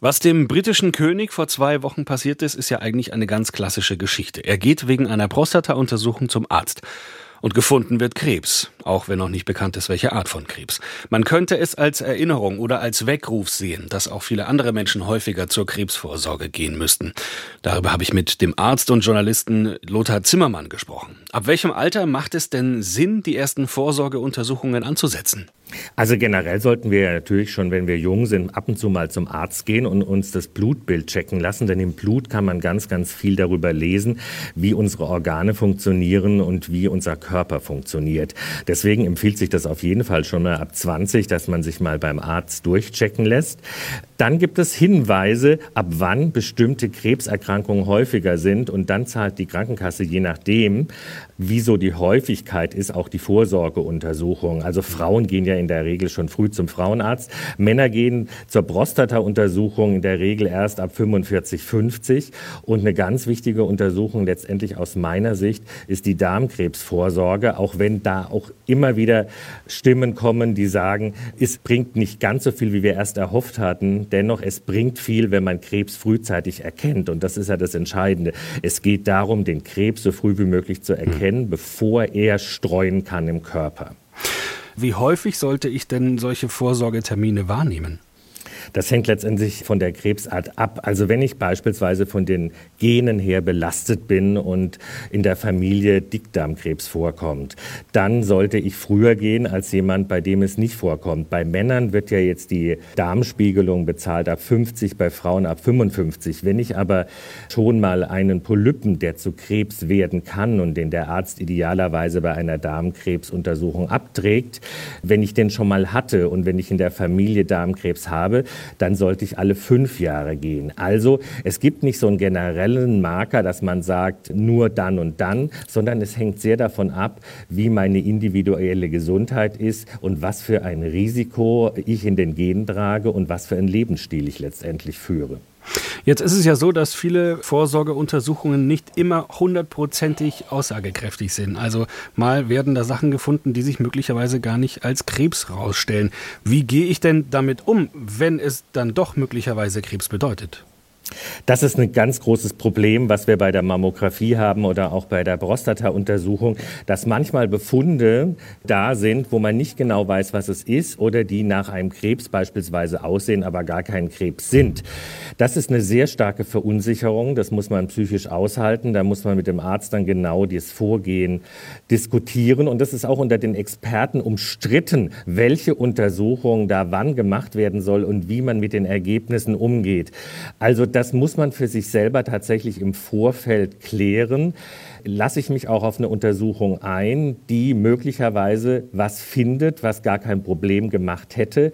Was dem britischen König vor zwei Wochen passiert ist, ist ja eigentlich eine ganz klassische Geschichte. Er geht wegen einer Prostata-Untersuchung zum Arzt. Und gefunden wird Krebs, auch wenn noch nicht bekannt ist, welche Art von Krebs. Man könnte es als Erinnerung oder als Weckruf sehen, dass auch viele andere Menschen häufiger zur Krebsvorsorge gehen müssten. Darüber habe ich mit dem Arzt und Journalisten Lothar Zimmermann gesprochen. Ab welchem Alter macht es denn Sinn, die ersten Vorsorgeuntersuchungen anzusetzen? Also generell sollten wir natürlich schon, wenn wir jung sind, ab und zu mal zum Arzt gehen und uns das Blutbild checken lassen, denn im Blut kann man ganz, ganz viel darüber lesen, wie unsere Organe funktionieren und wie unser Körper funktioniert. Deswegen empfiehlt sich das auf jeden Fall schon mal ab 20, dass man sich mal beim Arzt durchchecken lässt. Dann gibt es Hinweise, ab wann bestimmte Krebserkrankungen häufiger sind und dann zahlt die Krankenkasse je nachdem, wieso die Häufigkeit ist, auch die Vorsorgeuntersuchung. Also Frauen gehen ja in der Regel schon früh zum Frauenarzt. Männer gehen zur Prostata-Untersuchung in der Regel erst ab 45, 50. Und eine ganz wichtige Untersuchung letztendlich aus meiner Sicht ist die Darmkrebsvorsorge, auch wenn da auch immer wieder Stimmen kommen, die sagen, es bringt nicht ganz so viel, wie wir erst erhofft hatten dennoch, es bringt viel, wenn man Krebs frühzeitig erkennt. Und das ist ja das Entscheidende. Es geht darum, den Krebs so früh wie möglich zu erkennen, mhm. bevor er streuen kann im Körper. Wie häufig sollte ich denn solche Vorsorgetermine wahrnehmen? Das hängt letztendlich von der Krebsart ab. Also wenn ich beispielsweise von den Genen her belastet bin und in der Familie Dickdarmkrebs vorkommt, dann sollte ich früher gehen als jemand, bei dem es nicht vorkommt. Bei Männern wird ja jetzt die Darmspiegelung bezahlt ab 50, bei Frauen ab 55. Wenn ich aber schon mal einen Polypen, der zu Krebs werden kann und den der Arzt idealerweise bei einer Darmkrebsuntersuchung abträgt, wenn ich den schon mal hatte und wenn ich in der Familie Darmkrebs habe, dann sollte ich alle fünf Jahre gehen. Also es gibt nicht so einen generellen Marker, dass man sagt, nur dann und dann, sondern es hängt sehr davon ab, wie meine individuelle Gesundheit ist und was für ein Risiko ich in den Genen trage und was für einen Lebensstil ich letztendlich führe. Jetzt ist es ja so, dass viele Vorsorgeuntersuchungen nicht immer hundertprozentig aussagekräftig sind. Also mal werden da Sachen gefunden, die sich möglicherweise gar nicht als Krebs rausstellen. Wie gehe ich denn damit um, wenn es dann doch möglicherweise Krebs bedeutet? Das ist ein ganz großes Problem, was wir bei der Mammographie haben oder auch bei der Prostata-Untersuchung, dass manchmal Befunde da sind, wo man nicht genau weiß, was es ist oder die nach einem Krebs beispielsweise aussehen, aber gar kein Krebs sind. Das ist eine sehr starke Verunsicherung. Das muss man psychisch aushalten. Da muss man mit dem Arzt dann genau das Vorgehen diskutieren. Und das ist auch unter den Experten umstritten, welche Untersuchung da wann gemacht werden soll und wie man mit den Ergebnissen umgeht. Also das muss man für sich selber tatsächlich im Vorfeld klären. Lasse ich mich auch auf eine Untersuchung ein, die möglicherweise was findet, was gar kein Problem gemacht hätte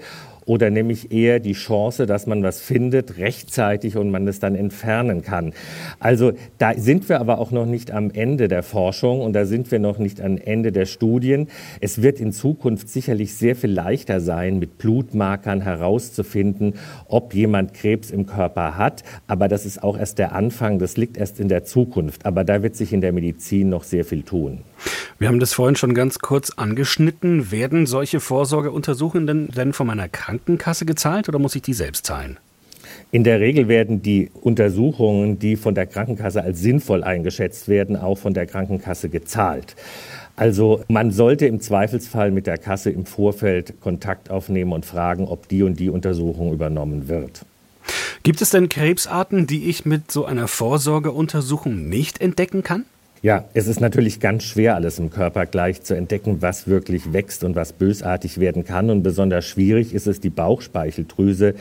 oder nämlich eher die Chance, dass man was findet rechtzeitig und man es dann entfernen kann. Also da sind wir aber auch noch nicht am Ende der Forschung und da sind wir noch nicht am Ende der Studien. Es wird in Zukunft sicherlich sehr viel leichter sein, mit Blutmarkern herauszufinden, ob jemand Krebs im Körper hat. Aber das ist auch erst der Anfang, das liegt erst in der Zukunft. Aber da wird sich in der Medizin noch sehr viel tun. Wir haben das vorhin schon ganz kurz angeschnitten. Werden solche Vorsorgeuntersuchungen denn von meiner Krankenkasse gezahlt oder muss ich die selbst zahlen? In der Regel werden die Untersuchungen, die von der Krankenkasse als sinnvoll eingeschätzt werden, auch von der Krankenkasse gezahlt. Also man sollte im Zweifelsfall mit der Kasse im Vorfeld Kontakt aufnehmen und fragen, ob die und die Untersuchung übernommen wird. Gibt es denn Krebsarten, die ich mit so einer Vorsorgeuntersuchung nicht entdecken kann? Ja, es ist natürlich ganz schwer, alles im Körper gleich zu entdecken, was wirklich wächst und was bösartig werden kann. Und besonders schwierig ist es, die Bauchspeicheldrüse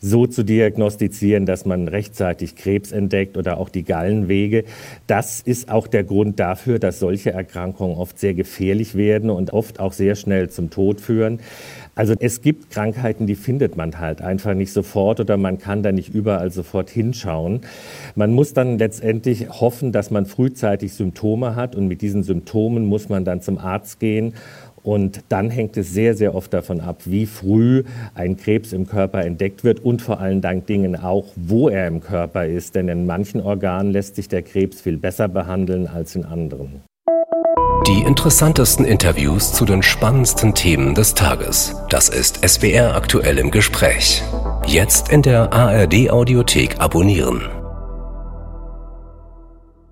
so zu diagnostizieren, dass man rechtzeitig Krebs entdeckt oder auch die Gallenwege. Das ist auch der Grund dafür, dass solche Erkrankungen oft sehr gefährlich werden und oft auch sehr schnell zum Tod führen. Also es gibt Krankheiten, die findet man halt einfach nicht sofort oder man kann da nicht überall sofort hinschauen. Man muss dann letztendlich hoffen, dass man frühzeitig Symptome hat und mit diesen Symptomen muss man dann zum Arzt gehen und dann hängt es sehr, sehr oft davon ab, wie früh ein Krebs im Körper entdeckt wird und vor allen Dingen auch, wo er im Körper ist. Denn in manchen Organen lässt sich der Krebs viel besser behandeln als in anderen. Die interessantesten Interviews zu den spannendsten Themen des Tages. Das ist SWR aktuell im Gespräch. Jetzt in der ARD Audiothek abonnieren.